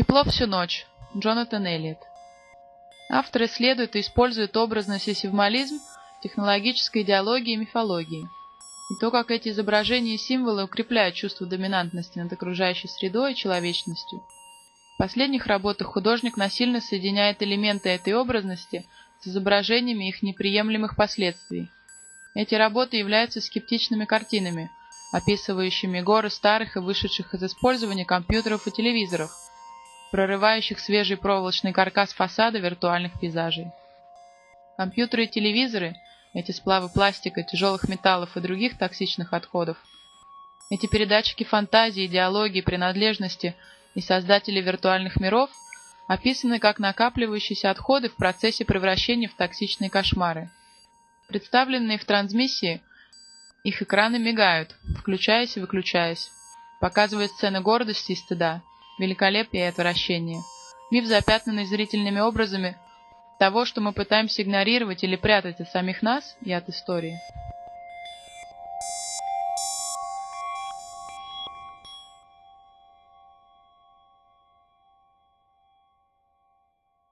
Тепло всю ночь. Джонатан Эллиот. Автор исследует и использует образность и символизм технологической идеологии и мифологии. И то, как эти изображения и символы укрепляют чувство доминантности над окружающей средой и человечностью. В последних работах художник насильно соединяет элементы этой образности с изображениями их неприемлемых последствий. Эти работы являются скептичными картинами, описывающими горы старых и вышедших из использования компьютеров и телевизоров, прорывающих свежий проволочный каркас фасада виртуальных пейзажей. Компьютеры и телевизоры, эти сплавы пластика, тяжелых металлов и других токсичных отходов, эти передатчики фантазии, идеологии, принадлежности и создатели виртуальных миров описаны как накапливающиеся отходы в процессе превращения в токсичные кошмары. Представленные в трансмиссии, их экраны мигают, включаясь и выключаясь, показывают сцены гордости и стыда, великолепия и отвращения. Миф, запятнанный зрительными образами того, что мы пытаемся игнорировать или прятать от самих нас и от истории.